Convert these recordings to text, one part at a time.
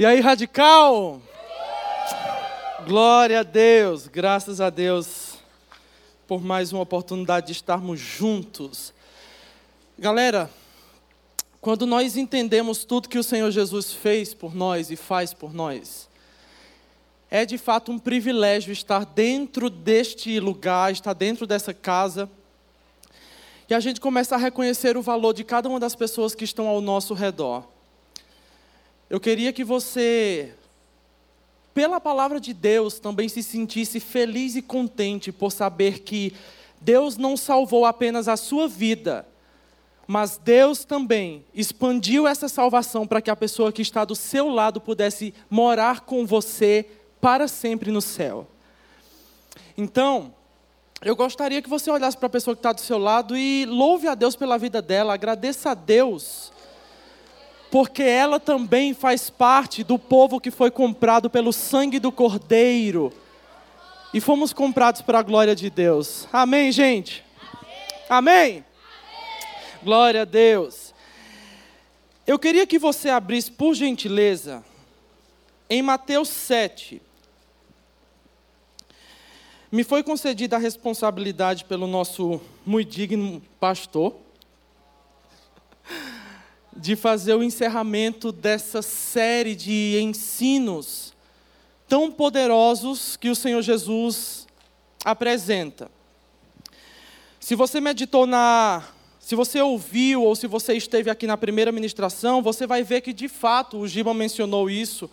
E aí, radical? Glória a Deus, graças a Deus por mais uma oportunidade de estarmos juntos. Galera, quando nós entendemos tudo que o Senhor Jesus fez por nós e faz por nós, é de fato um privilégio estar dentro deste lugar, estar dentro dessa casa. E a gente começa a reconhecer o valor de cada uma das pessoas que estão ao nosso redor. Eu queria que você, pela palavra de Deus, também se sentisse feliz e contente por saber que Deus não salvou apenas a sua vida, mas Deus também expandiu essa salvação para que a pessoa que está do seu lado pudesse morar com você para sempre no céu. Então, eu gostaria que você olhasse para a pessoa que está do seu lado e louve a Deus pela vida dela, agradeça a Deus porque ela também faz parte do povo que foi comprado pelo sangue do Cordeiro. E fomos comprados para a glória de Deus. Amém, gente? Amém? Amém? Glória a Deus. Eu queria que você abrisse, por gentileza, em Mateus 7. Me foi concedida a responsabilidade pelo nosso muito digno pastor de fazer o encerramento dessa série de ensinos tão poderosos que o Senhor Jesus apresenta. Se você meditou na. Se você ouviu ou se você esteve aqui na primeira ministração, você vai ver que de fato o Giba mencionou isso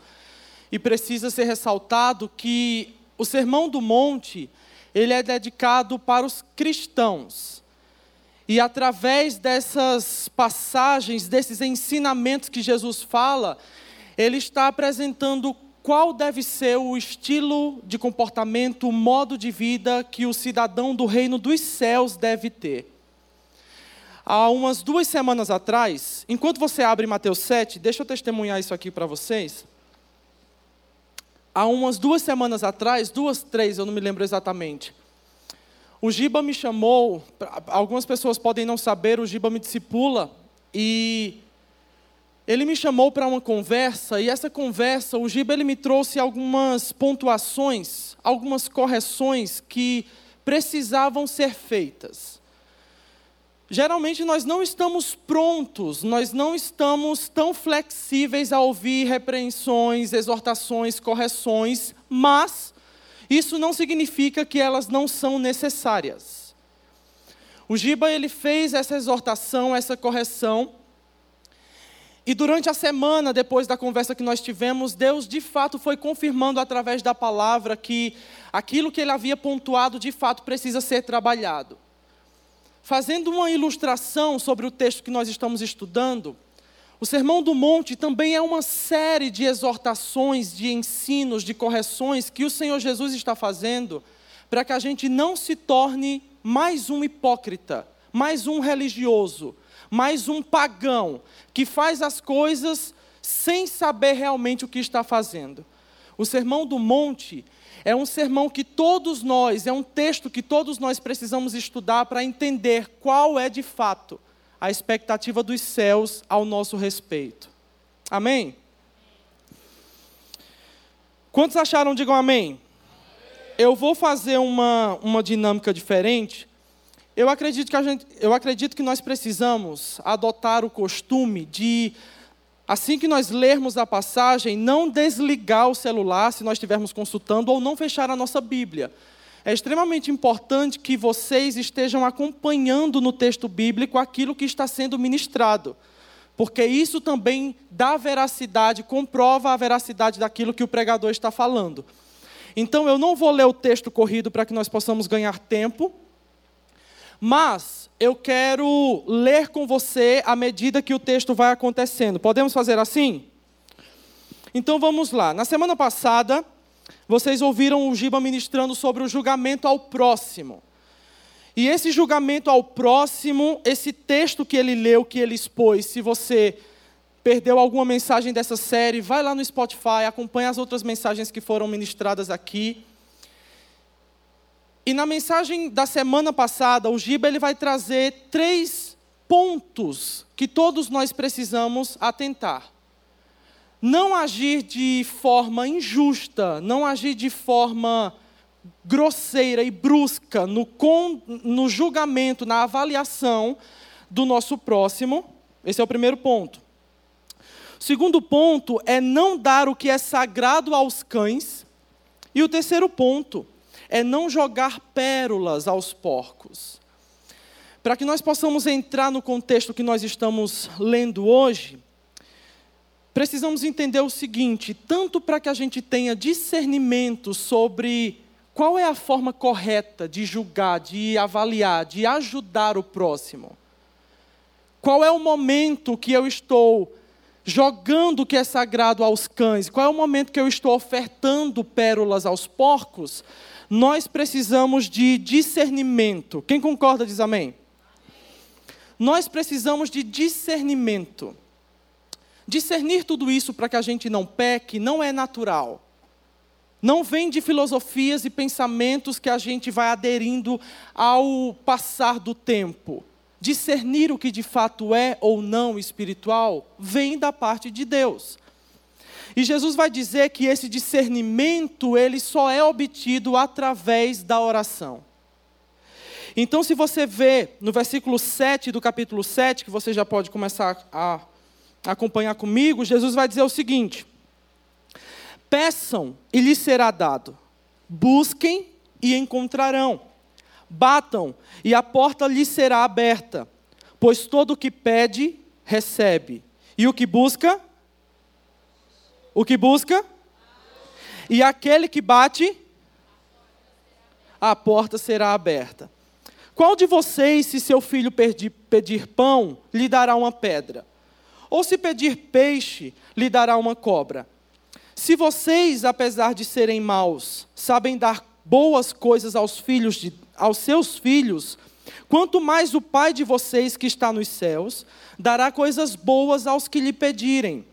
e precisa ser ressaltado que o Sermão do Monte, ele é dedicado para os cristãos. E através dessas passagens, desses ensinamentos que Jesus fala, ele está apresentando qual deve ser o estilo de comportamento, o modo de vida que o cidadão do reino dos céus deve ter. Há umas duas semanas atrás, enquanto você abre Mateus 7, deixa eu testemunhar isso aqui para vocês. Há umas duas semanas atrás, duas, três, eu não me lembro exatamente o Giba me chamou, algumas pessoas podem não saber, o Giba me discipula e ele me chamou para uma conversa e essa conversa, o Giba ele me trouxe algumas pontuações, algumas correções que precisavam ser feitas. Geralmente nós não estamos prontos, nós não estamos tão flexíveis a ouvir repreensões, exortações, correções, mas isso não significa que elas não são necessárias. O Giba ele fez essa exortação, essa correção, e durante a semana, depois da conversa que nós tivemos, Deus de fato foi confirmando através da palavra que aquilo que ele havia pontuado de fato precisa ser trabalhado. Fazendo uma ilustração sobre o texto que nós estamos estudando, o Sermão do Monte também é uma série de exortações, de ensinos, de correções que o Senhor Jesus está fazendo para que a gente não se torne mais um hipócrita, mais um religioso, mais um pagão que faz as coisas sem saber realmente o que está fazendo. O Sermão do Monte é um sermão que todos nós, é um texto que todos nós precisamos estudar para entender qual é de fato a expectativa dos céus ao nosso respeito. Amém? Quantos acharam? Digam amém. Eu vou fazer uma, uma dinâmica diferente. Eu acredito, que a gente, eu acredito que nós precisamos adotar o costume de, assim que nós lermos a passagem, não desligar o celular se nós estivermos consultando ou não fechar a nossa Bíblia é extremamente importante que vocês estejam acompanhando no texto bíblico aquilo que está sendo ministrado, porque isso também dá veracidade, comprova a veracidade daquilo que o pregador está falando. Então, eu não vou ler o texto corrido para que nós possamos ganhar tempo, mas eu quero ler com você à medida que o texto vai acontecendo. Podemos fazer assim? Então vamos lá. Na semana passada, vocês ouviram o Giba ministrando sobre o julgamento ao próximo. E esse julgamento ao próximo, esse texto que ele leu, que ele expôs, se você perdeu alguma mensagem dessa série, vai lá no Spotify, acompanha as outras mensagens que foram ministradas aqui. E na mensagem da semana passada, o Giba ele vai trazer três pontos que todos nós precisamos atentar. Não agir de forma injusta, não agir de forma grosseira e brusca no, con, no julgamento, na avaliação do nosso próximo. Esse é o primeiro ponto. O segundo ponto é não dar o que é sagrado aos cães. E o terceiro ponto é não jogar pérolas aos porcos. Para que nós possamos entrar no contexto que nós estamos lendo hoje, precisamos entender o seguinte: tanto para que a gente tenha discernimento sobre qual é a forma correta de julgar, de avaliar, de ajudar o próximo, qual é o momento que eu estou jogando o que é sagrado aos cães, qual é o momento que eu estou ofertando pérolas aos porcos, nós precisamos de discernimento. Quem concorda diz amém. Nós precisamos de discernimento. Discernir tudo isso para que a gente não peque não é natural. Não vem de filosofias e pensamentos que a gente vai aderindo ao passar do tempo. Discernir o que de fato é ou não espiritual vem da parte de Deus. E Jesus vai dizer que esse discernimento, ele só é obtido através da oração. Então, se você vê no versículo 7 do capítulo 7, que você já pode começar a acompanhar comigo, Jesus vai dizer o seguinte: Peçam e lhes será dado, busquem e encontrarão, batam e a porta lhes será aberta, pois todo o que pede, recebe, e o que busca, o que busca, e aquele que bate, a porta será aberta. Qual de vocês, se seu filho pedir, pedir pão, lhe dará uma pedra? Ou se pedir peixe, lhe dará uma cobra. Se vocês, apesar de serem maus, sabem dar boas coisas aos filhos de, aos seus filhos, quanto mais o Pai de vocês que está nos céus dará coisas boas aos que lhe pedirem.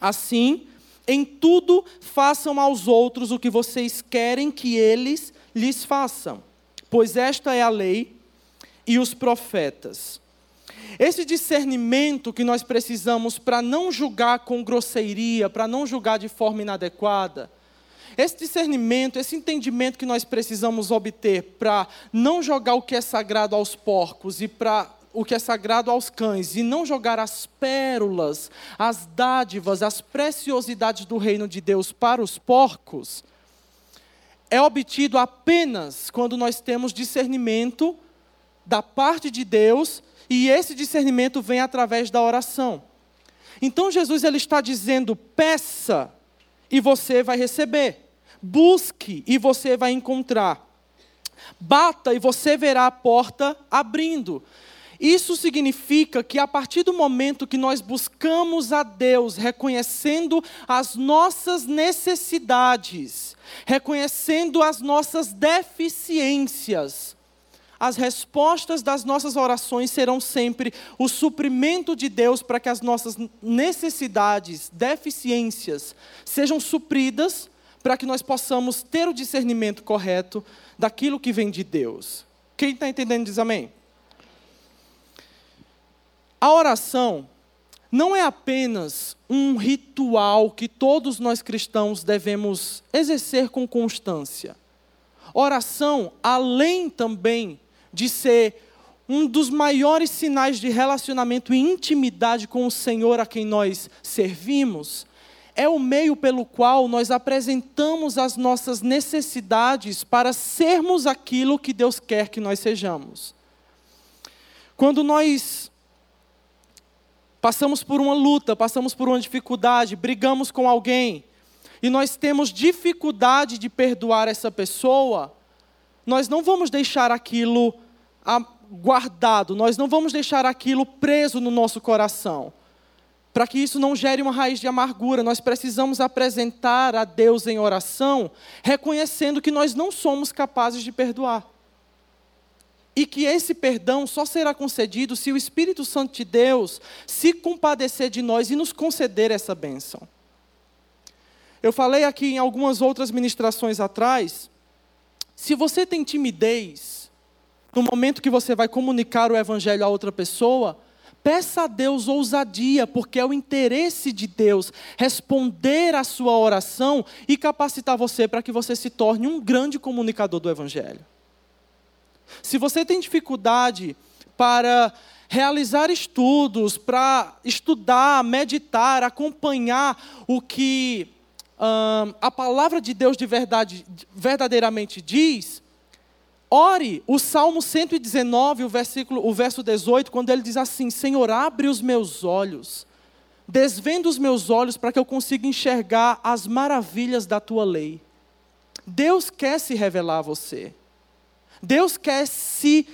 Assim, em tudo façam aos outros o que vocês querem que eles lhes façam, pois esta é a lei e os profetas. Esse discernimento que nós precisamos para não julgar com grosseiria, para não julgar de forma inadequada, esse discernimento, esse entendimento que nós precisamos obter para não jogar o que é sagrado aos porcos e para o que é sagrado aos cães e não jogar as pérolas, as dádivas, as preciosidades do reino de Deus para os porcos, é obtido apenas quando nós temos discernimento da parte de Deus e esse discernimento vem através da oração. Então Jesus ele está dizendo: peça e você vai receber. Busque e você vai encontrar. Bata e você verá a porta abrindo. Isso significa que a partir do momento que nós buscamos a Deus, reconhecendo as nossas necessidades, reconhecendo as nossas deficiências, as respostas das nossas orações serão sempre o suprimento de Deus para que as nossas necessidades, deficiências, sejam supridas, para que nós possamos ter o discernimento correto daquilo que vem de Deus. Quem está entendendo diz amém? A oração não é apenas um ritual que todos nós cristãos devemos exercer com constância. Oração, além também de ser um dos maiores sinais de relacionamento e intimidade com o Senhor a quem nós servimos, é o meio pelo qual nós apresentamos as nossas necessidades para sermos aquilo que Deus quer que nós sejamos. Quando nós passamos por uma luta, passamos por uma dificuldade, brigamos com alguém, e nós temos dificuldade de perdoar essa pessoa, nós não vamos deixar aquilo guardado, nós não vamos deixar aquilo preso no nosso coração. Para que isso não gere uma raiz de amargura, nós precisamos apresentar a Deus em oração, reconhecendo que nós não somos capazes de perdoar. E que esse perdão só será concedido se o Espírito Santo de Deus se compadecer de nós e nos conceder essa bênção. Eu falei aqui em algumas outras ministrações atrás, se você tem timidez no momento que você vai comunicar o evangelho a outra pessoa, Peça a Deus ousadia, porque é o interesse de Deus responder à sua oração e capacitar você para que você se torne um grande comunicador do Evangelho. Se você tem dificuldade para realizar estudos, para estudar, meditar, acompanhar o que hum, a palavra de Deus de verdade, verdadeiramente diz, ore o Salmo 119, o, versículo, o verso 18, quando ele diz assim: Senhor, abre os meus olhos, desvenda os meus olhos para que eu consiga enxergar as maravilhas da tua lei. Deus quer se revelar a você. Deus quer se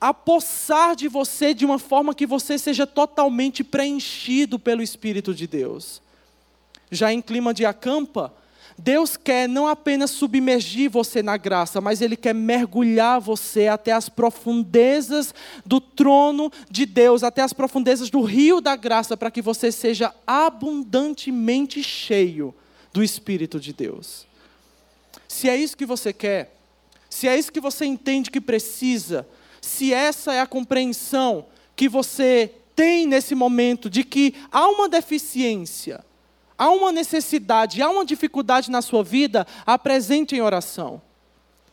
apossar de você de uma forma que você seja totalmente preenchido pelo Espírito de Deus. Já em clima de acampa, Deus quer não apenas submergir você na graça, mas Ele quer mergulhar você até as profundezas do trono de Deus, até as profundezas do rio da graça, para que você seja abundantemente cheio do Espírito de Deus. Se é isso que você quer, se é isso que você entende que precisa, se essa é a compreensão que você tem nesse momento de que há uma deficiência, há uma necessidade, há uma dificuldade na sua vida, apresente em oração.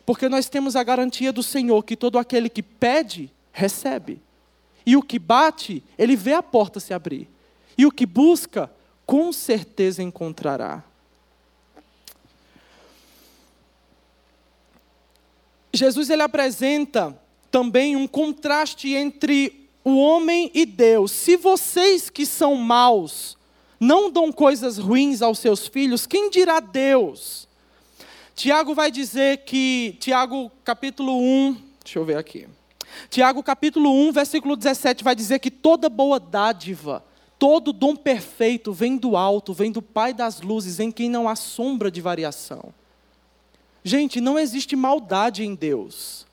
Porque nós temos a garantia do Senhor que todo aquele que pede, recebe. E o que bate, ele vê a porta se abrir. E o que busca, com certeza encontrará. Jesus ele apresenta também um contraste entre o homem e Deus. Se vocês que são maus não dão coisas ruins aos seus filhos, quem dirá Deus? Tiago vai dizer que, Tiago capítulo 1, deixa eu ver aqui. Tiago capítulo 1, versículo 17 vai dizer que toda boa dádiva, todo dom perfeito vem do alto, vem do Pai das luzes, em quem não há sombra de variação. Gente, não existe maldade em Deus.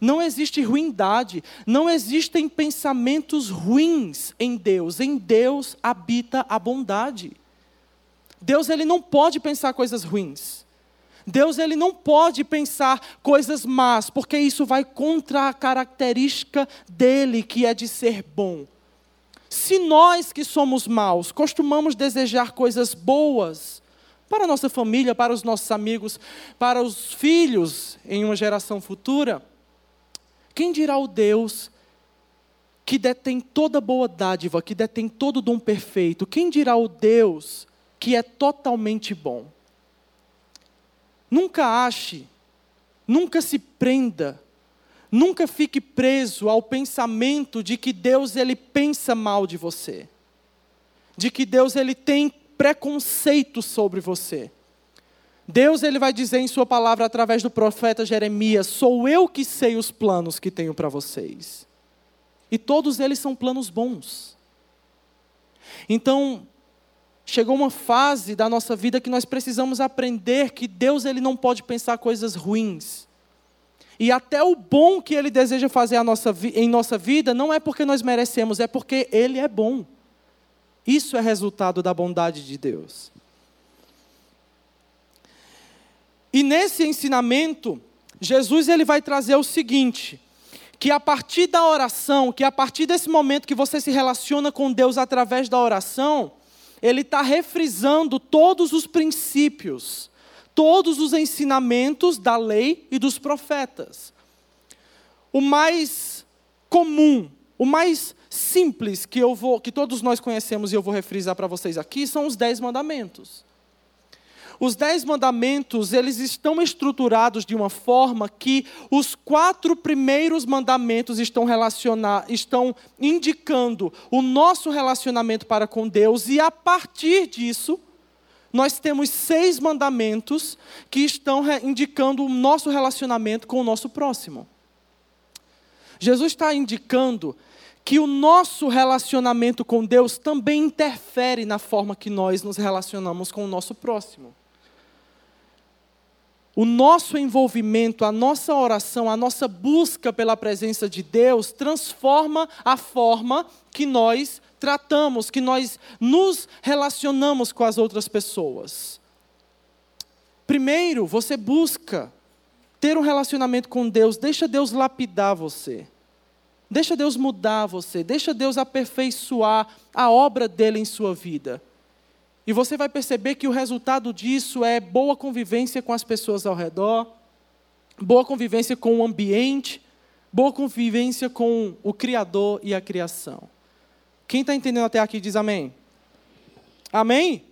Não existe ruindade, não existem pensamentos ruins em Deus. Em Deus habita a bondade. Deus ele não pode pensar coisas ruins. Deus ele não pode pensar coisas más, porque isso vai contra a característica dele, que é de ser bom. Se nós que somos maus costumamos desejar coisas boas, para a nossa família, para os nossos amigos, para os filhos em uma geração futura. Quem dirá o Deus que detém toda boa dádiva, que detém todo dom perfeito? Quem dirá o Deus que é totalmente bom? Nunca ache, nunca se prenda, nunca fique preso ao pensamento de que Deus ele pensa mal de você. De que Deus ele tem preconceito sobre você. Deus ele vai dizer em sua palavra através do profeta Jeremias: "Sou eu que sei os planos que tenho para vocês". E todos eles são planos bons. Então, chegou uma fase da nossa vida que nós precisamos aprender que Deus ele não pode pensar coisas ruins. E até o bom que ele deseja fazer nossa, em nossa vida não é porque nós merecemos, é porque ele é bom. Isso é resultado da bondade de Deus. E nesse ensinamento, Jesus ele vai trazer o seguinte: que a partir da oração, que a partir desse momento que você se relaciona com Deus através da oração, ele está refrisando todos os princípios, todos os ensinamentos da lei e dos profetas. O mais comum, o mais simples que eu vou, que todos nós conhecemos e eu vou refrisar para vocês aqui, são os dez mandamentos. Os dez mandamentos, eles estão estruturados de uma forma que os quatro primeiros mandamentos estão, relacionar, estão indicando o nosso relacionamento para com Deus, e a partir disso, nós temos seis mandamentos que estão indicando o nosso relacionamento com o nosso próximo. Jesus está indicando que o nosso relacionamento com Deus também interfere na forma que nós nos relacionamos com o nosso próximo. O nosso envolvimento, a nossa oração, a nossa busca pela presença de Deus transforma a forma que nós tratamos, que nós nos relacionamos com as outras pessoas. Primeiro, você busca ter um relacionamento com Deus, deixa Deus lapidar você. Deixa Deus mudar você, deixa Deus aperfeiçoar a obra dele em sua vida. E você vai perceber que o resultado disso é boa convivência com as pessoas ao redor, boa convivência com o ambiente, boa convivência com o Criador e a criação. Quem está entendendo até aqui diz amém. Amém?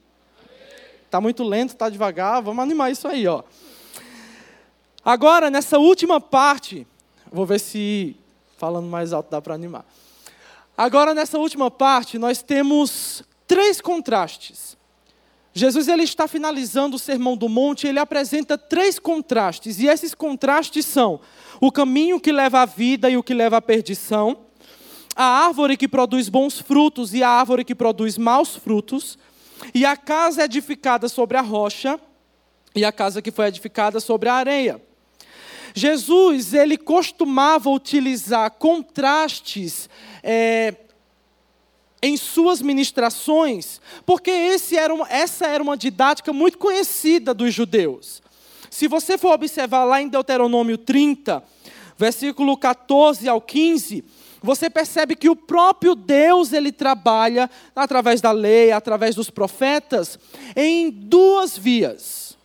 Está muito lento, está devagar, vamos animar isso aí, ó. Agora, nessa última parte, vou ver se falando mais alto dá para animar. Agora, nessa última parte, nós temos três contrastes. Jesus ele está finalizando o Sermão do Monte, ele apresenta três contrastes, e esses contrastes são o caminho que leva à vida e o que leva à perdição, a árvore que produz bons frutos e a árvore que produz maus frutos, e a casa edificada sobre a rocha e a casa que foi edificada sobre a areia. Jesus, ele costumava utilizar contrastes é, em suas ministrações, porque era uma, essa era uma didática muito conhecida dos judeus. Se você for observar lá em Deuteronômio 30, versículo 14 ao 15, você percebe que o próprio Deus ele trabalha através da lei, através dos profetas, em duas vias.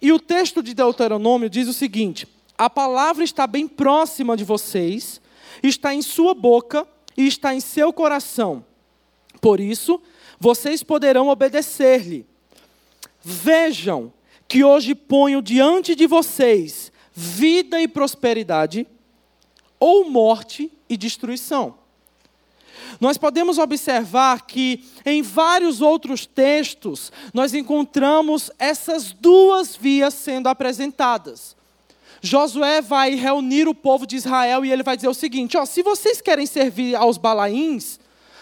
E o texto de Deuteronômio diz o seguinte: a palavra está bem próxima de vocês, está em sua boca e está em seu coração. Por isso, vocês poderão obedecer-lhe. Vejam que hoje ponho diante de vocês vida e prosperidade, ou morte e destruição. Nós podemos observar que em vários outros textos nós encontramos essas duas vias sendo apresentadas. Josué vai reunir o povo de Israel e ele vai dizer o seguinte: ó, se vocês querem servir aos balaíns,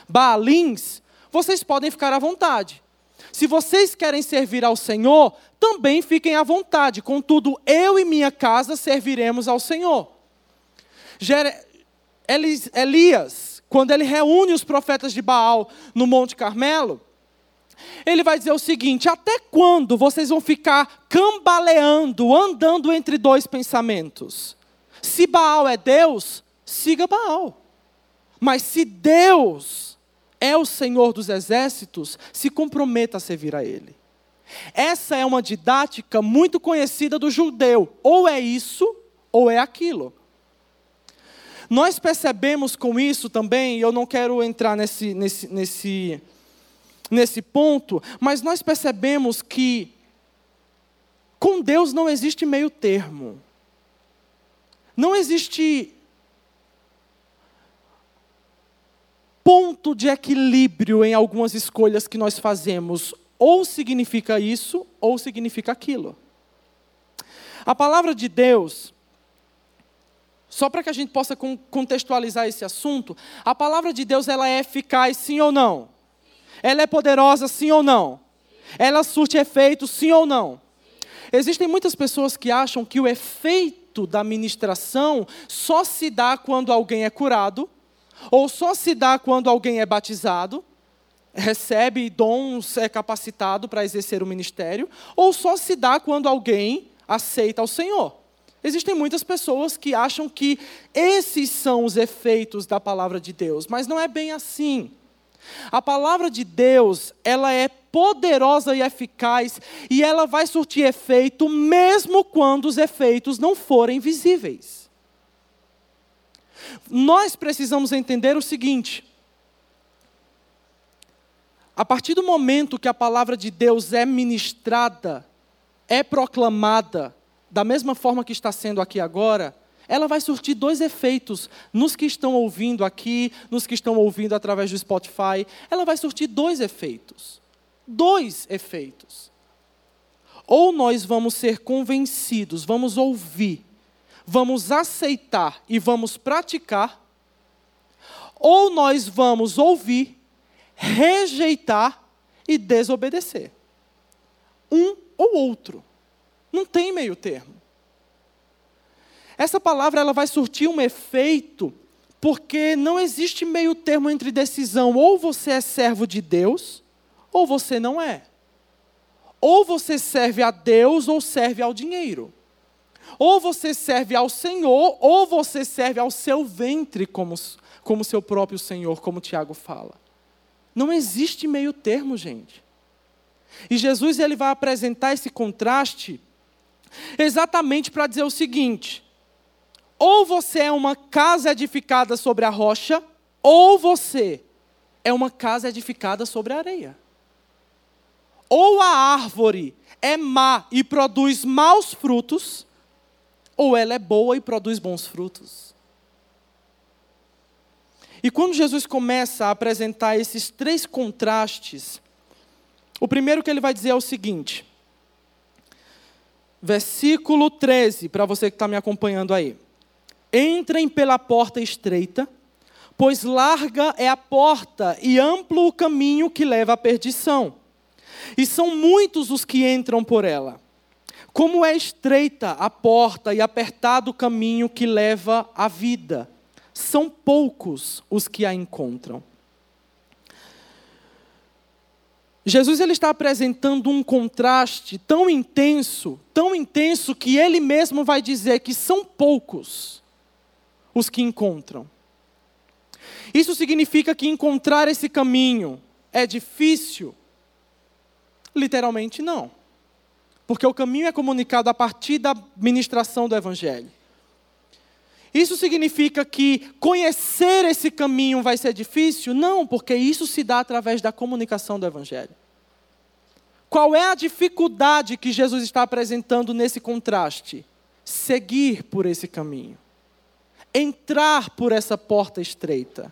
baalins, vocês podem ficar à vontade. Se vocês querem servir ao Senhor, também fiquem à vontade. Contudo, eu e minha casa serviremos ao Senhor. Elias, quando ele reúne os profetas de Baal no Monte Carmelo, ele vai dizer o seguinte: até quando vocês vão ficar cambaleando, andando entre dois pensamentos? Se Baal é Deus, siga Baal. Mas se Deus é o Senhor dos exércitos, se comprometa a servir a Ele. Essa é uma didática muito conhecida do judeu. Ou é isso, ou é aquilo. Nós percebemos com isso também, e eu não quero entrar nesse, nesse, nesse, nesse ponto, mas nós percebemos que com Deus não existe meio termo. Não existe ponto de equilíbrio em algumas escolhas que nós fazemos. Ou significa isso, ou significa aquilo. A palavra de Deus, só para que a gente possa contextualizar esse assunto, a palavra de Deus ela é eficaz, sim ou não? Ela é poderosa, sim ou não? Ela surte efeito, sim ou não? Existem muitas pessoas que acham que o efeito da ministração só se dá quando alguém é curado, ou só se dá quando alguém é batizado, recebe dons, é capacitado para exercer o ministério, ou só se dá quando alguém aceita o Senhor. Existem muitas pessoas que acham que esses são os efeitos da palavra de Deus, mas não é bem assim. A palavra de Deus, ela é poderosa e eficaz e ela vai surtir efeito mesmo quando os efeitos não forem visíveis. Nós precisamos entender o seguinte: a partir do momento que a palavra de Deus é ministrada, é proclamada, da mesma forma que está sendo aqui agora, ela vai surtir dois efeitos nos que estão ouvindo aqui, nos que estão ouvindo através do Spotify. Ela vai surtir dois efeitos. Dois efeitos. Ou nós vamos ser convencidos, vamos ouvir, vamos aceitar e vamos praticar, ou nós vamos ouvir, rejeitar e desobedecer. Um ou outro. Não tem meio termo. Essa palavra ela vai surtir um efeito porque não existe meio termo entre decisão. Ou você é servo de Deus, ou você não é. Ou você serve a Deus ou serve ao dinheiro. Ou você serve ao Senhor, ou você serve ao seu ventre como, como seu próprio Senhor, como Tiago fala. Não existe meio termo, gente. E Jesus ele vai apresentar esse contraste exatamente para dizer o seguinte: ou você é uma casa edificada sobre a rocha, ou você é uma casa edificada sobre a areia. Ou a árvore é má e produz maus frutos, ou ela é boa e produz bons frutos. E quando Jesus começa a apresentar esses três contrastes, o primeiro que ele vai dizer é o seguinte, versículo 13, para você que está me acompanhando aí. Entrem pela porta estreita, pois larga é a porta e amplo o caminho que leva à perdição. E são muitos os que entram por ela. Como é estreita a porta e apertado o caminho que leva à vida, são poucos os que a encontram. Jesus ele está apresentando um contraste tão intenso, tão intenso que ele mesmo vai dizer que são poucos os que encontram. Isso significa que encontrar esse caminho é difícil? Literalmente não. Porque o caminho é comunicado a partir da ministração do Evangelho. Isso significa que conhecer esse caminho vai ser difícil? Não, porque isso se dá através da comunicação do Evangelho. Qual é a dificuldade que Jesus está apresentando nesse contraste? Seguir por esse caminho entrar por essa porta estreita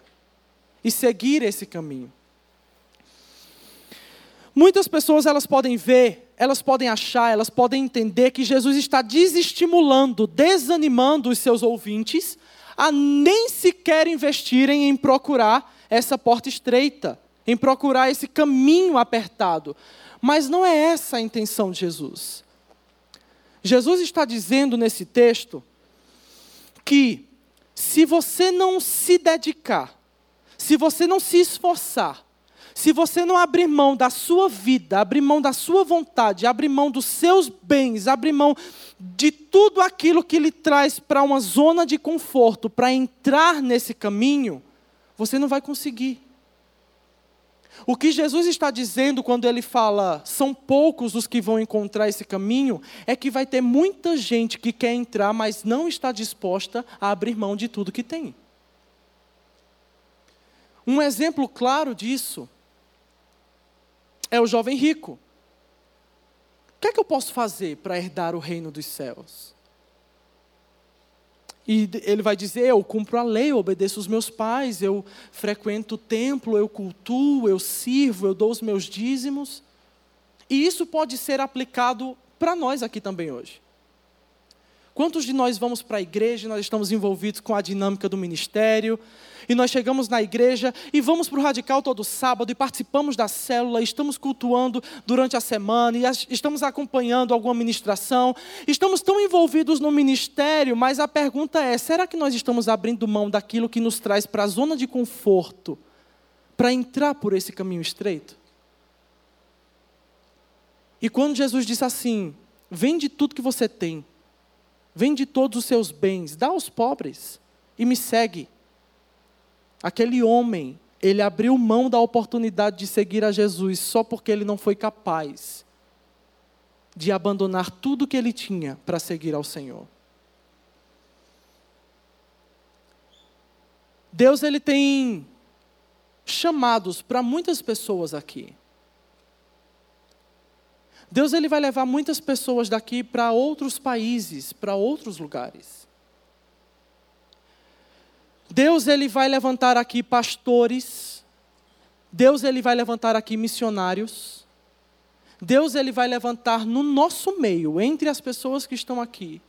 e seguir esse caminho. Muitas pessoas elas podem ver, elas podem achar, elas podem entender que Jesus está desestimulando, desanimando os seus ouvintes a nem sequer investirem em procurar essa porta estreita, em procurar esse caminho apertado. Mas não é essa a intenção de Jesus. Jesus está dizendo nesse texto que se você não se dedicar, se você não se esforçar, se você não abrir mão da sua vida, abrir mão da sua vontade, abrir mão dos seus bens, abrir mão de tudo aquilo que lhe traz para uma zona de conforto, para entrar nesse caminho, você não vai conseguir. O que Jesus está dizendo quando ele fala são poucos os que vão encontrar esse caminho, é que vai ter muita gente que quer entrar, mas não está disposta a abrir mão de tudo que tem. Um exemplo claro disso é o jovem rico. O que é que eu posso fazer para herdar o reino dos céus? E ele vai dizer: Eu cumpro a lei, eu obedeço os meus pais, eu frequento o templo, eu cultuo, eu sirvo, eu dou os meus dízimos. E isso pode ser aplicado para nós aqui também hoje. Quantos de nós vamos para a igreja, nós estamos envolvidos com a dinâmica do ministério, e nós chegamos na igreja e vamos para o radical todo sábado e participamos da célula, estamos cultuando durante a semana e estamos acompanhando alguma ministração, estamos tão envolvidos no ministério, mas a pergunta é: será que nós estamos abrindo mão daquilo que nos traz para a zona de conforto para entrar por esse caminho estreito? E quando Jesus disse assim: vende tudo que você tem Vende todos os seus bens, dá aos pobres e me segue. Aquele homem, ele abriu mão da oportunidade de seguir a Jesus só porque ele não foi capaz de abandonar tudo que ele tinha para seguir ao Senhor. Deus ele tem chamados para muitas pessoas aqui. Deus ele vai levar muitas pessoas daqui para outros países, para outros lugares. Deus ele vai levantar aqui pastores. Deus ele vai levantar aqui missionários. Deus ele vai levantar no nosso meio, entre as pessoas que estão aqui,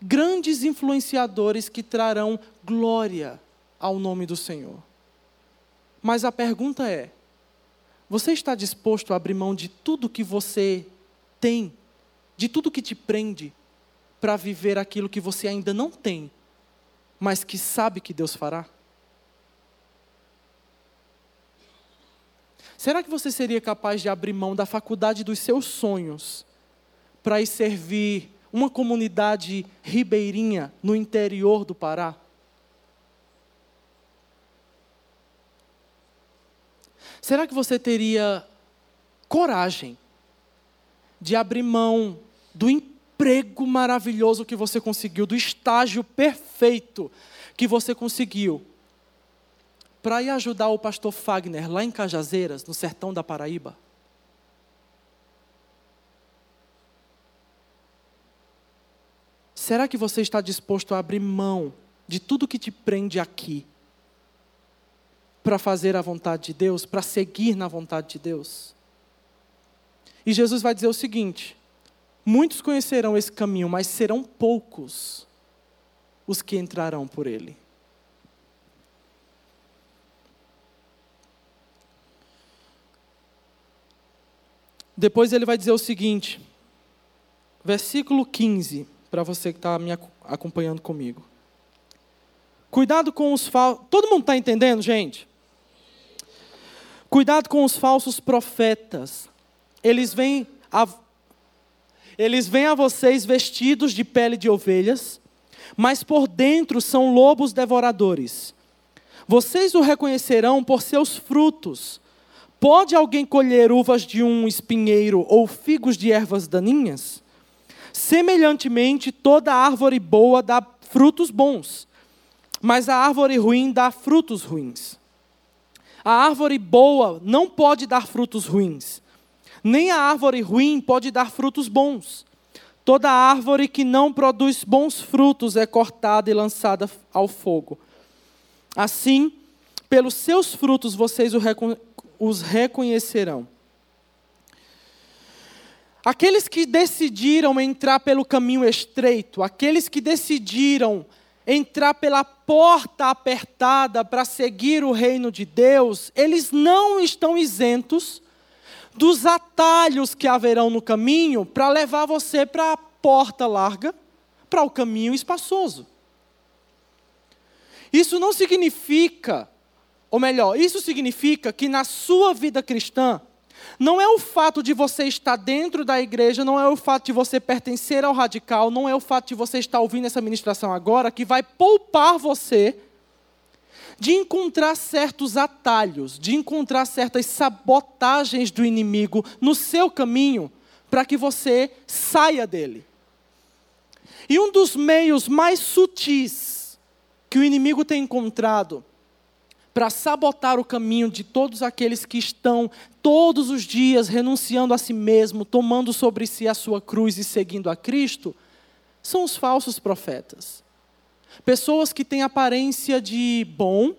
grandes influenciadores que trarão glória ao nome do Senhor. Mas a pergunta é: você está disposto a abrir mão de tudo que você tem, de tudo que te prende, para viver aquilo que você ainda não tem, mas que sabe que Deus fará? Será que você seria capaz de abrir mão da faculdade dos seus sonhos para ir servir uma comunidade ribeirinha no interior do Pará? Será que você teria coragem de abrir mão do emprego maravilhoso que você conseguiu, do estágio perfeito que você conseguiu, para ir ajudar o pastor Fagner lá em Cajazeiras, no sertão da Paraíba? Será que você está disposto a abrir mão de tudo que te prende aqui para fazer a vontade de Deus, para seguir na vontade de Deus? E Jesus vai dizer o seguinte: muitos conhecerão esse caminho, mas serão poucos os que entrarão por ele. Depois ele vai dizer o seguinte, versículo 15 para você que está me acompanhando comigo. Cuidado com os falsos. Todo mundo está entendendo, gente? Cuidado com os falsos profetas. Eles vêm a, eles vêm a vocês vestidos de pele de ovelhas, mas por dentro são lobos devoradores. Vocês o reconhecerão por seus frutos. Pode alguém colher uvas de um espinheiro ou figos de ervas daninhas? Semelhantemente, toda árvore boa dá frutos bons, mas a árvore ruim dá frutos ruins. A árvore boa não pode dar frutos ruins, nem a árvore ruim pode dar frutos bons. Toda árvore que não produz bons frutos é cortada e lançada ao fogo. Assim, pelos seus frutos vocês os reconhecerão. Aqueles que decidiram entrar pelo caminho estreito, aqueles que decidiram entrar pela porta apertada para seguir o reino de Deus, eles não estão isentos dos atalhos que haverão no caminho para levar você para a porta larga, para o caminho espaçoso. Isso não significa, ou melhor, isso significa que na sua vida cristã, não é o fato de você estar dentro da igreja, não é o fato de você pertencer ao radical, não é o fato de você estar ouvindo essa ministração agora que vai poupar você de encontrar certos atalhos, de encontrar certas sabotagens do inimigo no seu caminho para que você saia dele. E um dos meios mais sutis que o inimigo tem encontrado para sabotar o caminho de todos aqueles que estão todos os dias renunciando a si mesmo, tomando sobre si a sua cruz e seguindo a Cristo, são os falsos profetas. Pessoas que têm aparência de bom,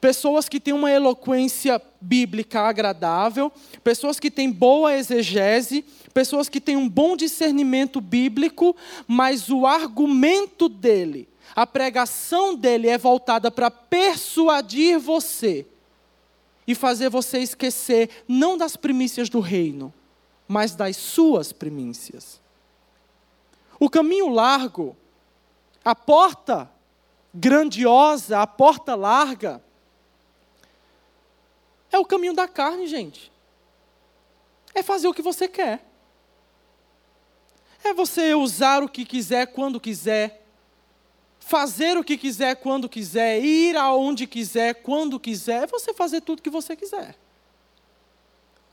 pessoas que têm uma eloquência bíblica agradável, pessoas que têm boa exegese, pessoas que têm um bom discernimento bíblico, mas o argumento dele a pregação dele é voltada para persuadir você e fazer você esquecer não das primícias do reino, mas das suas primícias. O caminho largo, a porta grandiosa, a porta larga, é o caminho da carne, gente. É fazer o que você quer. É você usar o que quiser, quando quiser fazer o que quiser quando quiser, ir aonde quiser quando quiser, é você fazer tudo que você quiser.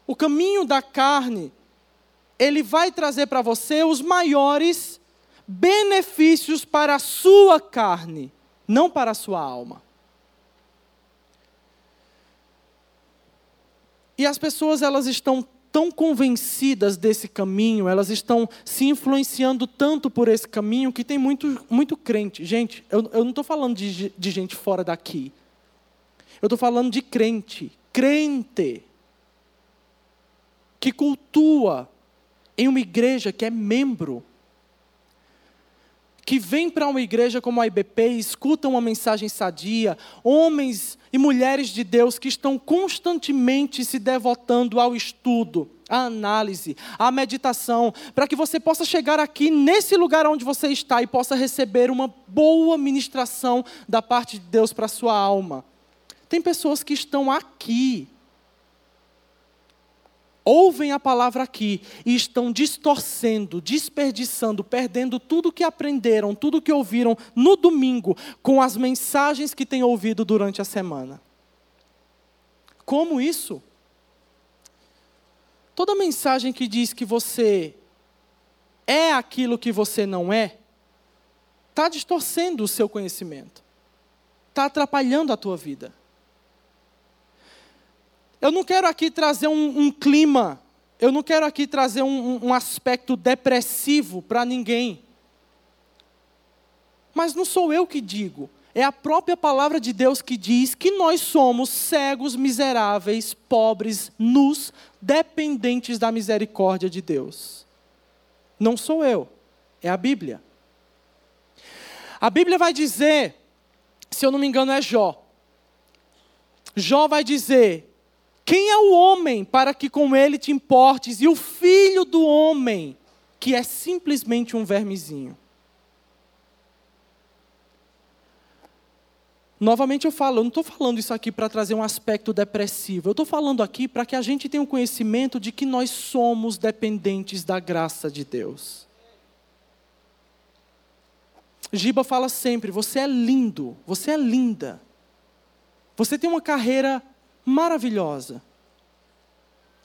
O caminho da carne, ele vai trazer para você os maiores benefícios para a sua carne, não para a sua alma. E as pessoas elas estão tão convencidas desse caminho, elas estão se influenciando tanto por esse caminho que tem muito, muito crente. Gente, eu, eu não estou falando de, de gente fora daqui. Eu estou falando de crente, crente, que cultua em uma igreja que é membro que vêm para uma igreja como a IBP e escutam uma mensagem sadia, homens e mulheres de Deus que estão constantemente se devotando ao estudo, à análise, à meditação, para que você possa chegar aqui nesse lugar onde você está e possa receber uma boa ministração da parte de Deus para a sua alma. Tem pessoas que estão aqui, ouvem a palavra aqui e estão distorcendo, desperdiçando, perdendo tudo que aprenderam, tudo que ouviram no domingo com as mensagens que têm ouvido durante a semana. Como isso? Toda mensagem que diz que você é aquilo que você não é, está distorcendo o seu conhecimento, está atrapalhando a tua vida. Eu não quero aqui trazer um, um clima, eu não quero aqui trazer um, um aspecto depressivo para ninguém. Mas não sou eu que digo, é a própria palavra de Deus que diz que nós somos cegos, miseráveis, pobres, nus, dependentes da misericórdia de Deus. Não sou eu, é a Bíblia. A Bíblia vai dizer, se eu não me engano, é Jó. Jó vai dizer quem é o homem para que com ele te importes? E o filho do homem, que é simplesmente um vermezinho. Novamente eu falo, eu não estou falando isso aqui para trazer um aspecto depressivo. Eu estou falando aqui para que a gente tenha o um conhecimento de que nós somos dependentes da graça de Deus. Giba fala sempre: você é lindo, você é linda. Você tem uma carreira maravilhosa.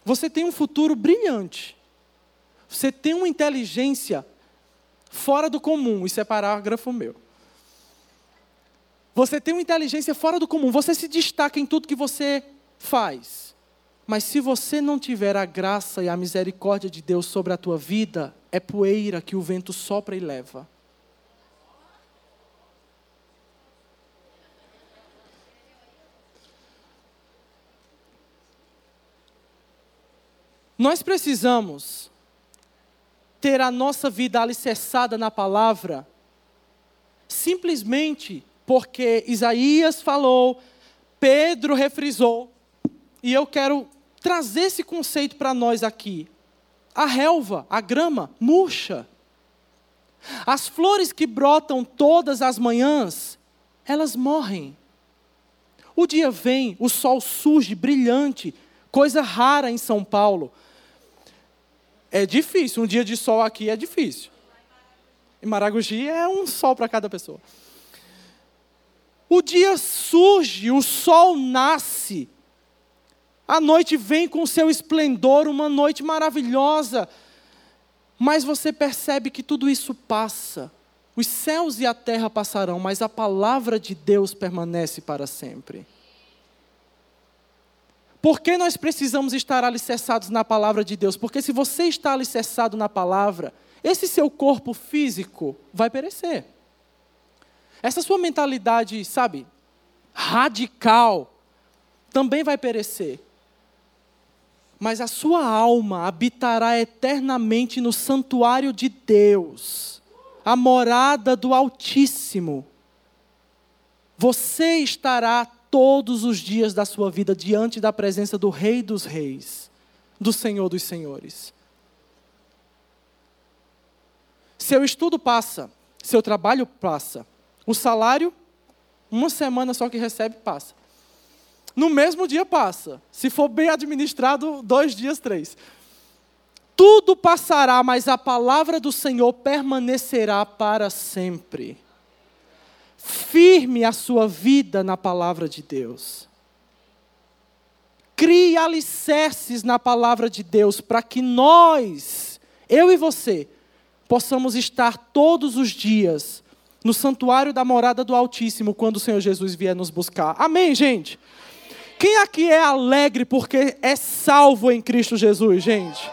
Você tem um futuro brilhante. Você tem uma inteligência fora do comum. Isso é parágrafo meu. Você tem uma inteligência fora do comum. Você se destaca em tudo que você faz. Mas se você não tiver a graça e a misericórdia de Deus sobre a tua vida, é poeira que o vento sopra e leva. Nós precisamos ter a nossa vida alicerçada na palavra, simplesmente porque Isaías falou, Pedro refrisou, e eu quero trazer esse conceito para nós aqui. A relva, a grama, murcha. As flores que brotam todas as manhãs, elas morrem. O dia vem, o sol surge brilhante, coisa rara em São Paulo. É difícil, um dia de sol aqui é difícil. Em Maragogi é um sol para cada pessoa. O dia surge, o sol nasce. A noite vem com seu esplendor, uma noite maravilhosa. Mas você percebe que tudo isso passa. Os céus e a terra passarão, mas a palavra de Deus permanece para sempre. Por que nós precisamos estar alicerçados na palavra de Deus? Porque se você está alicerçado na palavra, esse seu corpo físico vai perecer. Essa sua mentalidade, sabe, radical, também vai perecer. Mas a sua alma habitará eternamente no santuário de Deus, a morada do Altíssimo. Você estará todos os dias da sua vida diante da presença do Rei dos Reis, do Senhor dos Senhores. Seu estudo passa, seu trabalho passa, o salário, uma semana só que recebe, passa. No mesmo dia passa. Se for bem administrado, dois dias, três. Tudo passará, mas a palavra do Senhor permanecerá para sempre firme a sua vida na palavra de Deus. Crie alicerces na palavra de Deus para que nós, eu e você, possamos estar todos os dias no santuário da morada do Altíssimo quando o Senhor Jesus vier nos buscar. Amém, gente? Quem aqui é alegre porque é salvo em Cristo Jesus, gente?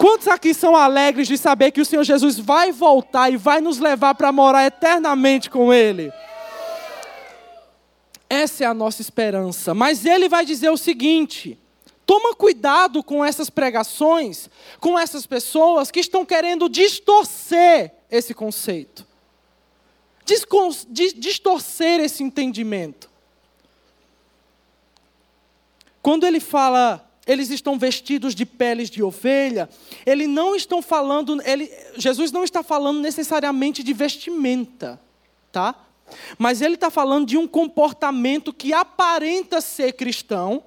Quantos aqui são alegres de saber que o Senhor Jesus vai voltar e vai nos levar para morar eternamente com Ele? Essa é a nossa esperança. Mas Ele vai dizer o seguinte: toma cuidado com essas pregações, com essas pessoas que estão querendo distorcer esse conceito, distorcer esse entendimento. Quando ele fala eles estão vestidos de peles de ovelha. Ele não estão falando, ele, Jesus não está falando necessariamente de vestimenta, tá? Mas ele está falando de um comportamento que aparenta ser cristão,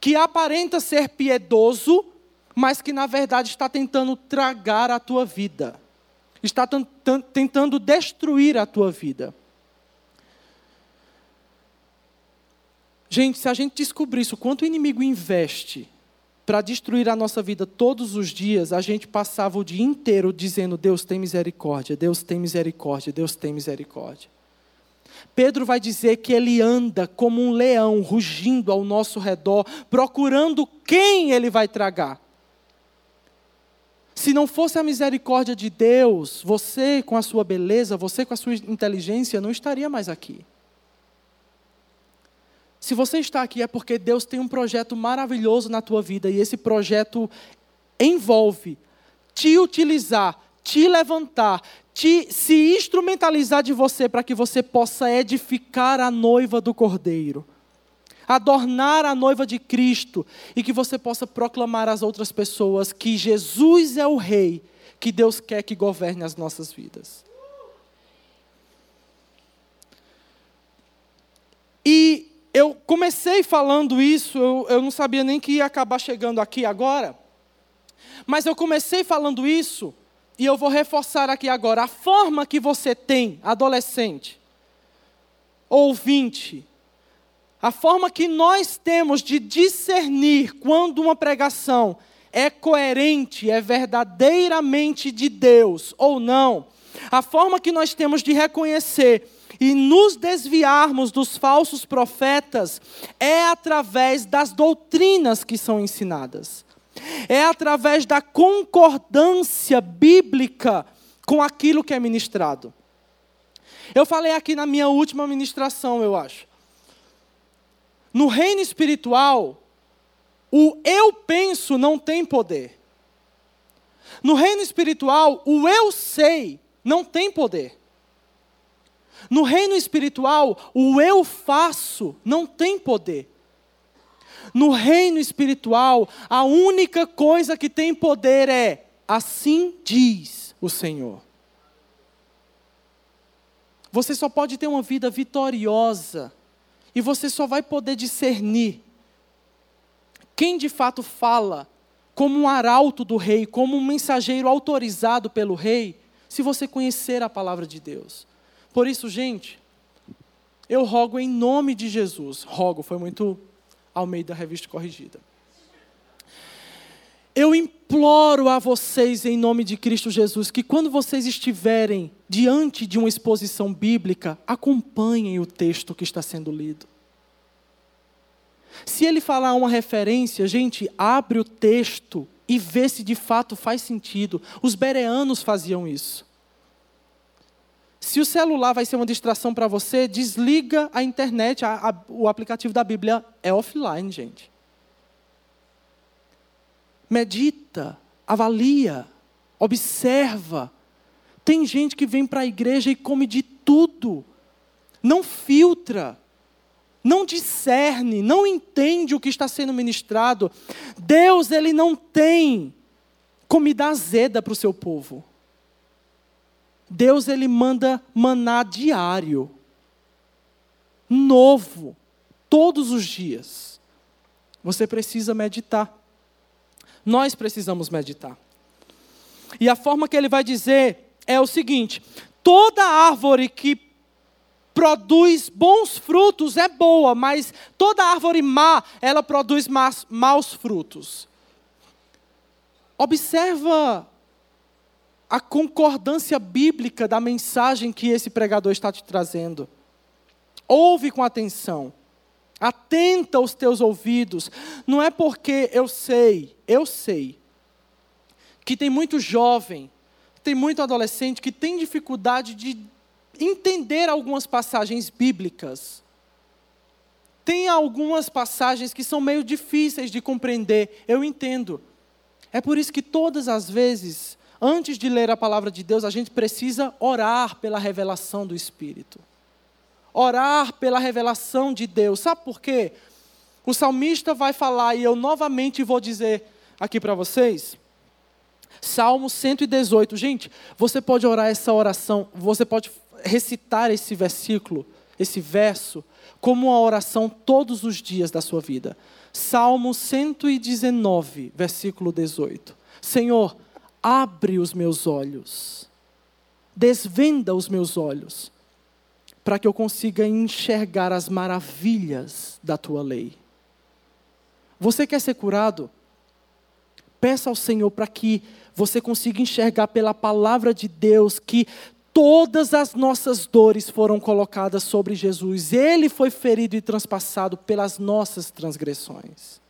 que aparenta ser piedoso, mas que na verdade está tentando tragar a tua vida, está tentando destruir a tua vida. Gente, se a gente descobrisse o quanto o inimigo investe para destruir a nossa vida todos os dias, a gente passava o dia inteiro dizendo: Deus tem misericórdia, Deus tem misericórdia, Deus tem misericórdia. Pedro vai dizer que ele anda como um leão rugindo ao nosso redor, procurando quem ele vai tragar. Se não fosse a misericórdia de Deus, você com a sua beleza, você com a sua inteligência, não estaria mais aqui. Se você está aqui é porque Deus tem um projeto maravilhoso na tua vida e esse projeto envolve te utilizar, te levantar, te, se instrumentalizar de você para que você possa edificar a noiva do Cordeiro, adornar a noiva de Cristo e que você possa proclamar às outras pessoas que Jesus é o Rei que Deus quer que governe as nossas vidas. E eu comecei falando isso, eu, eu não sabia nem que ia acabar chegando aqui agora, mas eu comecei falando isso e eu vou reforçar aqui agora, a forma que você tem, adolescente, ouvinte, a forma que nós temos de discernir quando uma pregação é coerente, é verdadeiramente de Deus ou não, a forma que nós temos de reconhecer e nos desviarmos dos falsos profetas é através das doutrinas que são ensinadas é através da concordância bíblica com aquilo que é ministrado. Eu falei aqui na minha última ministração, eu acho. No reino espiritual, o eu penso não tem poder. No reino espiritual, o eu sei não tem poder. No reino espiritual, o eu faço não tem poder. No reino espiritual, a única coisa que tem poder é: assim diz o Senhor. Você só pode ter uma vida vitoriosa e você só vai poder discernir quem de fato fala como um arauto do rei, como um mensageiro autorizado pelo rei, se você conhecer a palavra de Deus. Por isso, gente, eu rogo em nome de Jesus. Rogo, foi muito ao meio da revista corrigida. Eu imploro a vocês, em nome de Cristo Jesus, que quando vocês estiverem diante de uma exposição bíblica, acompanhem o texto que está sendo lido. Se ele falar uma referência, gente, abre o texto e vê se de fato faz sentido. Os bereanos faziam isso. Se o celular vai ser uma distração para você, desliga a internet, a, a, o aplicativo da Bíblia é offline, gente. Medita, avalia, observa. Tem gente que vem para a igreja e come de tudo, não filtra, não discerne, não entende o que está sendo ministrado. Deus, ele não tem comida azeda para o seu povo. Deus ele manda maná diário, novo, todos os dias. Você precisa meditar. Nós precisamos meditar. E a forma que ele vai dizer é o seguinte: toda árvore que produz bons frutos é boa, mas toda árvore má, ela produz maus, frutos. Observa a concordância bíblica da mensagem que esse pregador está te trazendo. Ouve com atenção. Atenta os teus ouvidos. Não é porque eu sei, eu sei, que tem muito jovem, tem muito adolescente que tem dificuldade de entender algumas passagens bíblicas. Tem algumas passagens que são meio difíceis de compreender, eu entendo. É por isso que todas as vezes antes de ler a palavra de Deus, a gente precisa orar pela revelação do Espírito. Orar pela revelação de Deus. Sabe por quê? O salmista vai falar, e eu novamente vou dizer aqui para vocês. Salmo 118. Gente, você pode orar essa oração, você pode recitar esse versículo esse verso como uma oração todos os dias da sua vida. Salmo 119, versículo 18. Senhor, abre os meus olhos, desvenda os meus olhos, para que eu consiga enxergar as maravilhas da tua lei. Você quer ser curado? Peça ao Senhor para que você consiga enxergar pela palavra de Deus que todas as nossas dores foram colocadas sobre Jesus. Ele foi ferido e transpassado pelas nossas transgressões.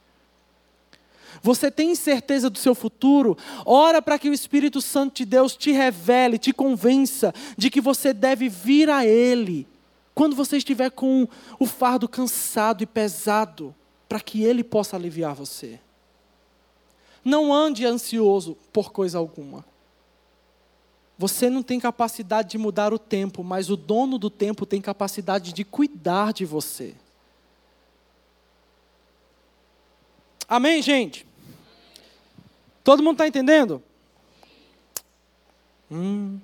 Você tem certeza do seu futuro? Ora para que o Espírito Santo de Deus te revele, te convença de que você deve vir a Ele. Quando você estiver com o fardo cansado e pesado, para que Ele possa aliviar você. Não ande ansioso por coisa alguma. Você não tem capacidade de mudar o tempo, mas o dono do tempo tem capacidade de cuidar de você. Amém, gente? Todo mundo está entendendo? Hum.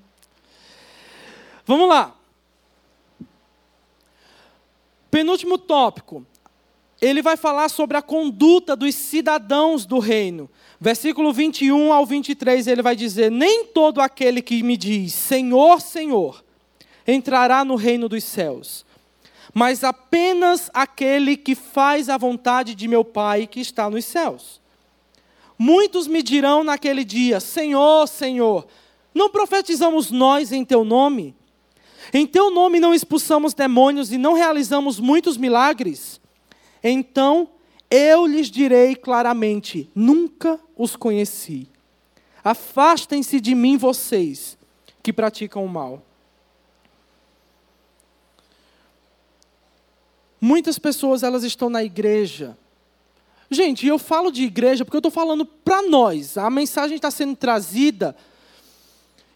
Vamos lá. Penúltimo tópico. Ele vai falar sobre a conduta dos cidadãos do reino. Versículo 21 ao 23, ele vai dizer: Nem todo aquele que me diz Senhor, Senhor, entrará no reino dos céus, mas apenas aquele que faz a vontade de meu Pai que está nos céus. Muitos me dirão naquele dia: Senhor, Senhor, não profetizamos nós em teu nome? Em teu nome não expulsamos demônios e não realizamos muitos milagres? Então eu lhes direi claramente: nunca os conheci. Afastem-se de mim, vocês que praticam o mal. Muitas pessoas elas estão na igreja. Gente, eu falo de igreja porque eu estou falando para nós. A mensagem está sendo trazida,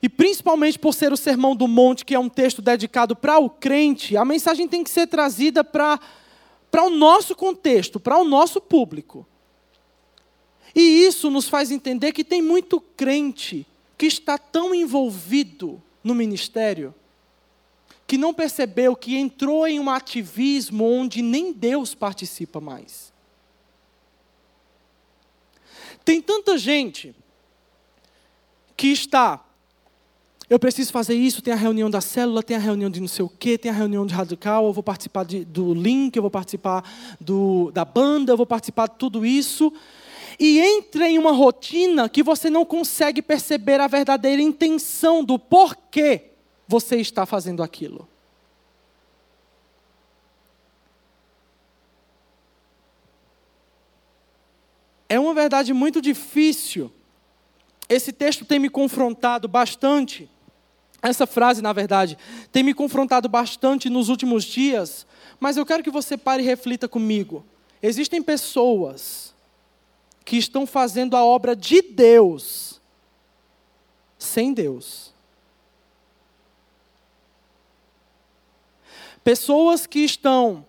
e principalmente por ser o Sermão do Monte, que é um texto dedicado para o crente, a mensagem tem que ser trazida para o nosso contexto, para o nosso público. E isso nos faz entender que tem muito crente que está tão envolvido no ministério que não percebeu que entrou em um ativismo onde nem Deus participa mais. Tem tanta gente que está eu preciso fazer isso, tem a reunião da célula, tem a reunião de não sei o quê, tem a reunião de radical, eu vou participar de, do link, eu vou participar do, da banda, eu vou participar de tudo isso. E entra em uma rotina que você não consegue perceber a verdadeira intenção do porquê você está fazendo aquilo. É uma verdade muito difícil. Esse texto tem me confrontado bastante. Essa frase, na verdade, tem me confrontado bastante nos últimos dias, mas eu quero que você pare e reflita comigo. Existem pessoas que estão fazendo a obra de Deus sem Deus. Pessoas que estão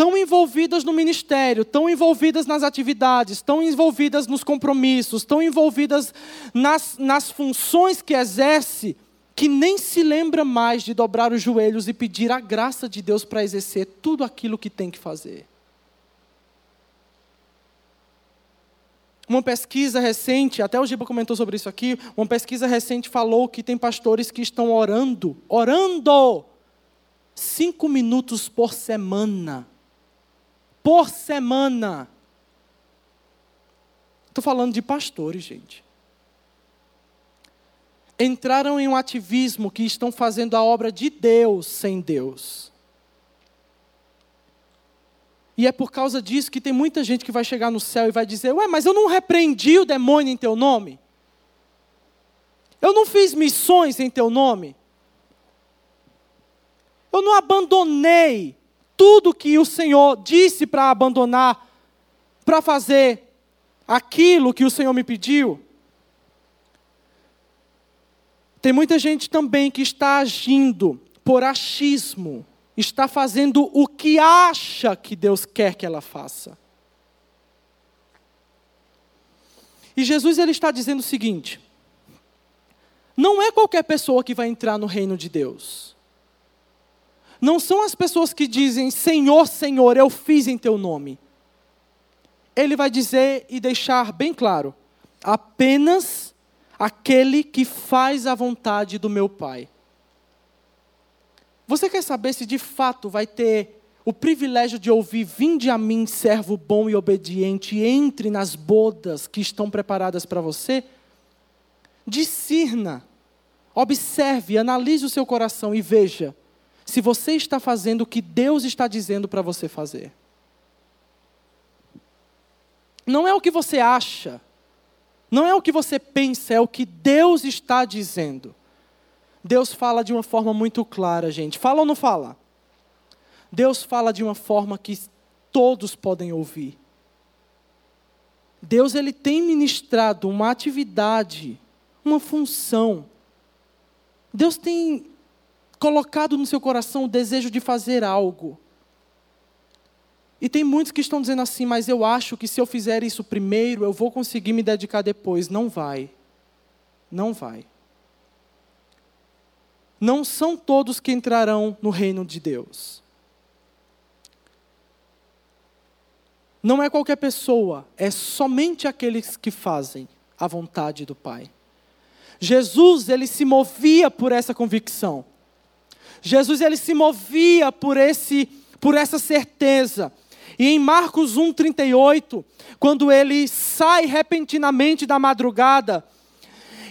tão envolvidas no ministério, tão envolvidas nas atividades, tão envolvidas nos compromissos, tão envolvidas nas, nas funções que exerce, que nem se lembra mais de dobrar os joelhos e pedir a graça de Deus para exercer tudo aquilo que tem que fazer. Uma pesquisa recente, até o Giba comentou sobre isso aqui, uma pesquisa recente falou que tem pastores que estão orando, orando, cinco minutos por semana por semana. Estou falando de pastores, gente. Entraram em um ativismo que estão fazendo a obra de Deus sem Deus. E é por causa disso que tem muita gente que vai chegar no céu e vai dizer: Ué, mas eu não repreendi o demônio em teu nome? Eu não fiz missões em teu nome? Eu não abandonei tudo que o Senhor disse para abandonar, para fazer aquilo que o Senhor me pediu. Tem muita gente também que está agindo por achismo, está fazendo o que acha que Deus quer que ela faça. E Jesus ele está dizendo o seguinte: não é qualquer pessoa que vai entrar no reino de Deus. Não são as pessoas que dizem Senhor, Senhor, eu fiz em teu nome. Ele vai dizer e deixar bem claro: apenas aquele que faz a vontade do meu Pai. Você quer saber se de fato vai ter o privilégio de ouvir: Vinde a mim, servo bom e obediente, entre nas bodas que estão preparadas para você? Discirna, observe, analise o seu coração e veja se você está fazendo o que Deus está dizendo para você fazer. Não é o que você acha, não é o que você pensa, é o que Deus está dizendo. Deus fala de uma forma muito clara, gente. Fala ou não fala? Deus fala de uma forma que todos podem ouvir. Deus ele tem ministrado uma atividade, uma função. Deus tem colocado no seu coração o desejo de fazer algo. E tem muitos que estão dizendo assim, mas eu acho que se eu fizer isso primeiro, eu vou conseguir me dedicar depois. Não vai. Não vai. Não são todos que entrarão no reino de Deus. Não é qualquer pessoa, é somente aqueles que fazem a vontade do Pai. Jesus, ele se movia por essa convicção. Jesus ele se movia por esse por essa certeza. E em Marcos 1:38, quando ele sai repentinamente da madrugada,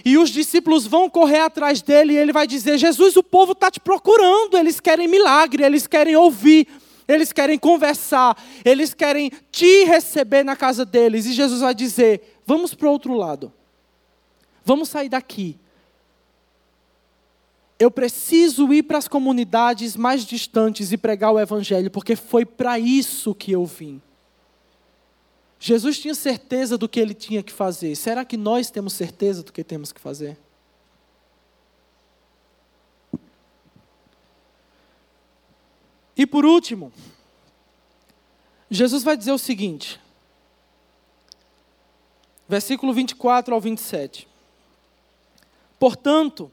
e os discípulos vão correr atrás dele, e ele vai dizer: Jesus, o povo está te procurando, eles querem milagre, eles querem ouvir, eles querem conversar, eles querem te receber na casa deles. E Jesus vai dizer: Vamos para o outro lado, vamos sair daqui, eu preciso ir para as comunidades mais distantes e pregar o Evangelho, porque foi para isso que eu vim. Jesus tinha certeza do que ele tinha que fazer. Será que nós temos certeza do que temos que fazer? E por último, Jesus vai dizer o seguinte, versículo 24 ao 27. Portanto,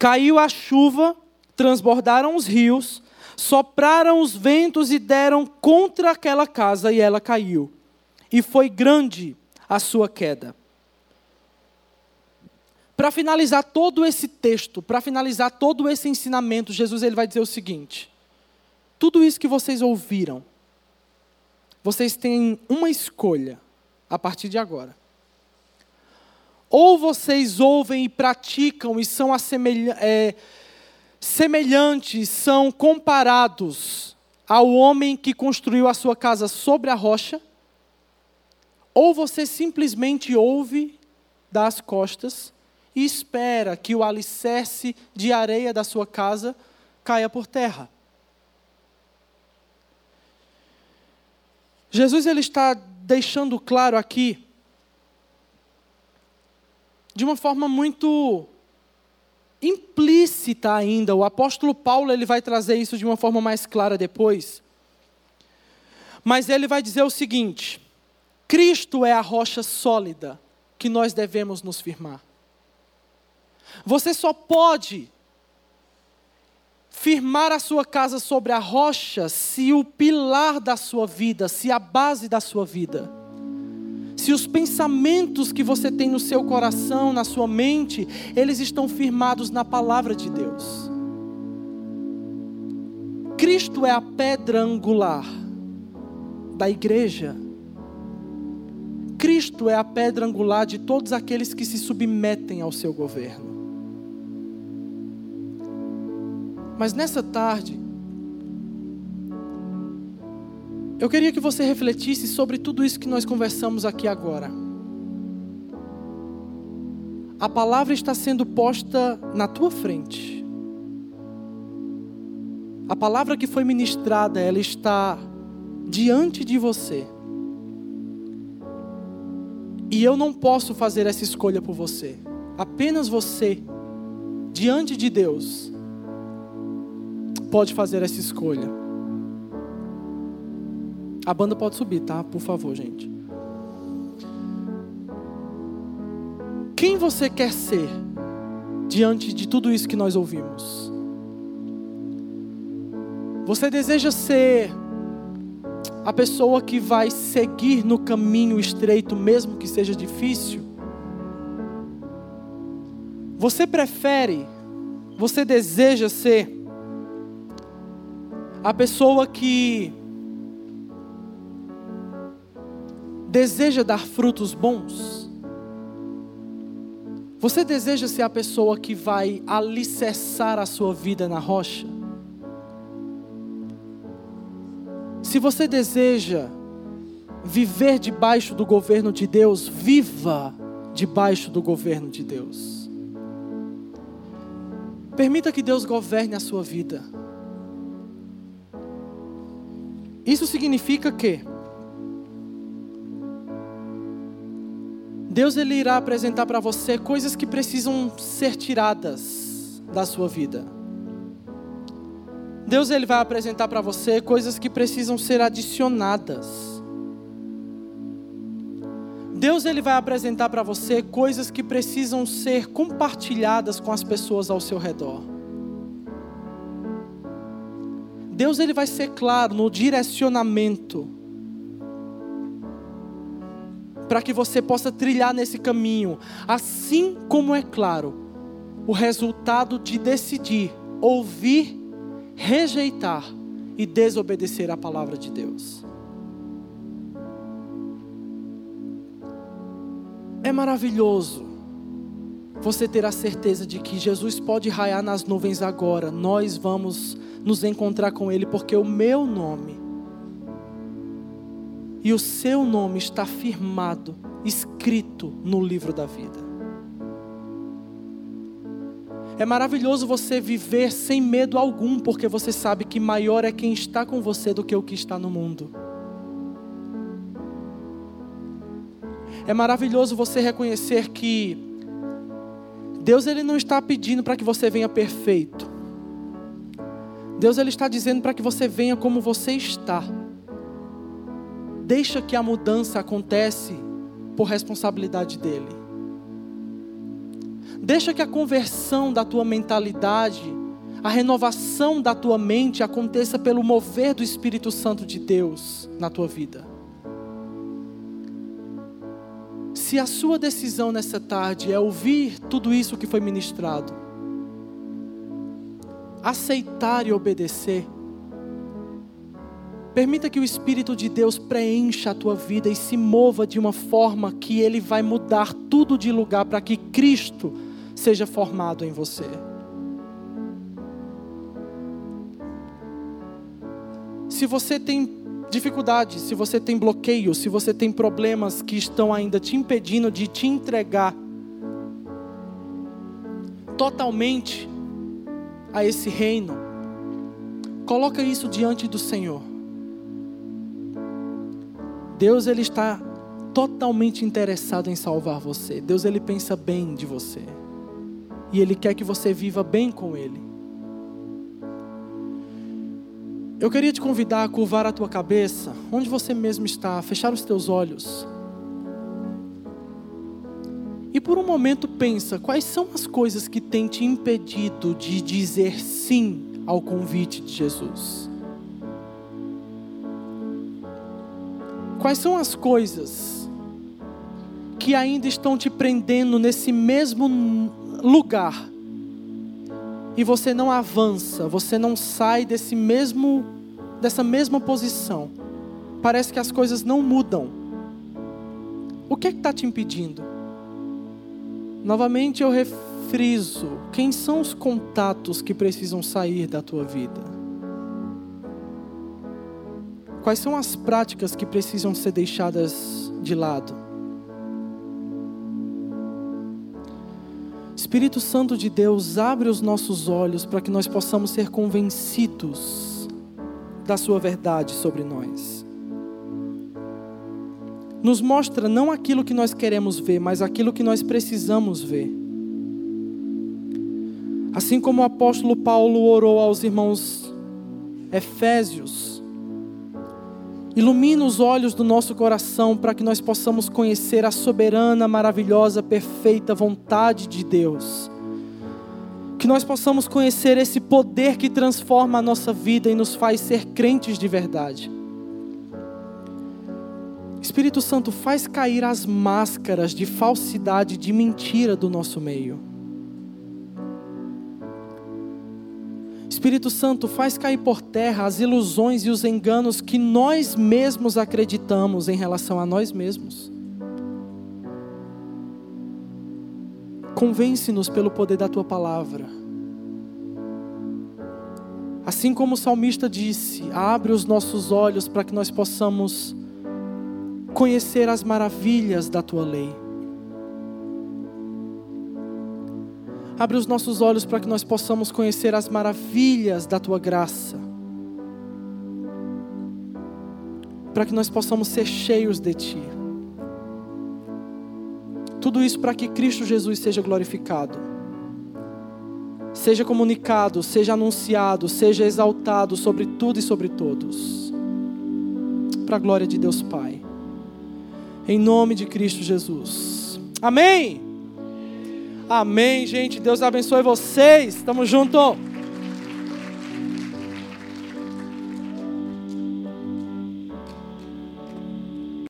Caiu a chuva, transbordaram os rios, sopraram os ventos e deram contra aquela casa e ela caiu. E foi grande a sua queda. Para finalizar todo esse texto, para finalizar todo esse ensinamento, Jesus ele vai dizer o seguinte: tudo isso que vocês ouviram, vocês têm uma escolha a partir de agora. Ou vocês ouvem e praticam e são é, semelhantes, são comparados ao homem que construiu a sua casa sobre a rocha, ou você simplesmente ouve das costas e espera que o alicerce de areia da sua casa caia por terra. Jesus ele está deixando claro aqui de uma forma muito implícita ainda. O apóstolo Paulo ele vai trazer isso de uma forma mais clara depois. Mas ele vai dizer o seguinte: Cristo é a rocha sólida que nós devemos nos firmar. Você só pode firmar a sua casa sobre a rocha se o pilar da sua vida, se a base da sua vida se os pensamentos que você tem no seu coração, na sua mente, eles estão firmados na palavra de Deus. Cristo é a pedra angular da igreja. Cristo é a pedra angular de todos aqueles que se submetem ao seu governo. Mas nessa tarde, Eu queria que você refletisse sobre tudo isso que nós conversamos aqui agora. A palavra está sendo posta na tua frente. A palavra que foi ministrada, ela está diante de você. E eu não posso fazer essa escolha por você. Apenas você, diante de Deus, pode fazer essa escolha. A banda pode subir, tá? Por favor, gente. Quem você quer ser diante de tudo isso que nós ouvimos? Você deseja ser a pessoa que vai seguir no caminho estreito, mesmo que seja difícil? Você prefere, você deseja ser a pessoa que deseja dar frutos bons? Você deseja ser a pessoa que vai alicerçar a sua vida na rocha? Se você deseja viver debaixo do governo de Deus, viva debaixo do governo de Deus. Permita que Deus governe a sua vida. Isso significa que Deus ele irá apresentar para você coisas que precisam ser tiradas da sua vida. Deus ele vai apresentar para você coisas que precisam ser adicionadas. Deus ele vai apresentar para você coisas que precisam ser compartilhadas com as pessoas ao seu redor. Deus ele vai ser claro no direcionamento para que você possa trilhar nesse caminho, assim como é claro o resultado de decidir ouvir rejeitar e desobedecer a palavra de Deus. É maravilhoso você ter a certeza de que Jesus pode raiar nas nuvens agora, nós vamos nos encontrar com Ele, porque o meu nome e o seu nome está firmado, escrito no livro da vida. É maravilhoso você viver sem medo algum, porque você sabe que maior é quem está com você do que o que está no mundo. É maravilhoso você reconhecer que Deus ele não está pedindo para que você venha perfeito. Deus ele está dizendo para que você venha como você está. Deixa que a mudança acontece por responsabilidade dele. Deixa que a conversão da tua mentalidade, a renovação da tua mente aconteça pelo mover do Espírito Santo de Deus na tua vida. Se a sua decisão nessa tarde é ouvir tudo isso que foi ministrado, aceitar e obedecer, permita que o Espírito de Deus preencha a tua vida e se mova de uma forma que ele vai mudar tudo de lugar para que Cristo seja formado em você. Se você tem dificuldades, se você tem bloqueios, se você tem problemas que estão ainda te impedindo de te entregar totalmente a esse reino, coloca isso diante do Senhor. Deus ele está totalmente interessado em salvar você. Deus ele pensa bem de você e Ele quer que você viva bem com Ele. Eu queria te convidar a curvar a tua cabeça, onde você mesmo está, fechar os teus olhos. E por um momento pensa, quais são as coisas que têm te impedido de dizer sim ao convite de Jesus? Quais são as coisas que ainda estão te prendendo nesse mesmo lugar e você não avança, você não sai desse mesmo dessa mesma posição. Parece que as coisas não mudam. O que é está te impedindo? Novamente eu refriso: quem são os contatos que precisam sair da tua vida? Quais são as práticas que precisam ser deixadas de lado? Espírito Santo de Deus, abre os nossos olhos para que nós possamos ser convencidos da Sua verdade sobre nós. Nos mostra não aquilo que nós queremos ver, mas aquilo que nós precisamos ver. Assim como o apóstolo Paulo orou aos irmãos Efésios, ilumina os olhos do nosso coração para que nós possamos conhecer a soberana, maravilhosa, perfeita vontade de Deus. Que nós possamos conhecer esse poder que transforma a nossa vida e nos faz ser crentes de verdade. Espírito Santo, faz cair as máscaras de falsidade, de mentira do nosso meio. Espírito Santo, faz cair por terra as ilusões e os enganos que nós mesmos acreditamos em relação a nós mesmos. Convence-nos pelo poder da tua palavra. Assim como o salmista disse, abre os nossos olhos para que nós possamos conhecer as maravilhas da tua lei. Abre os nossos olhos para que nós possamos conhecer as maravilhas da tua graça. Para que nós possamos ser cheios de ti. Tudo isso para que Cristo Jesus seja glorificado. Seja comunicado, seja anunciado, seja exaltado sobre tudo e sobre todos. Para a glória de Deus Pai. Em nome de Cristo Jesus. Amém. Amém, gente. Deus abençoe vocês. Tamo junto.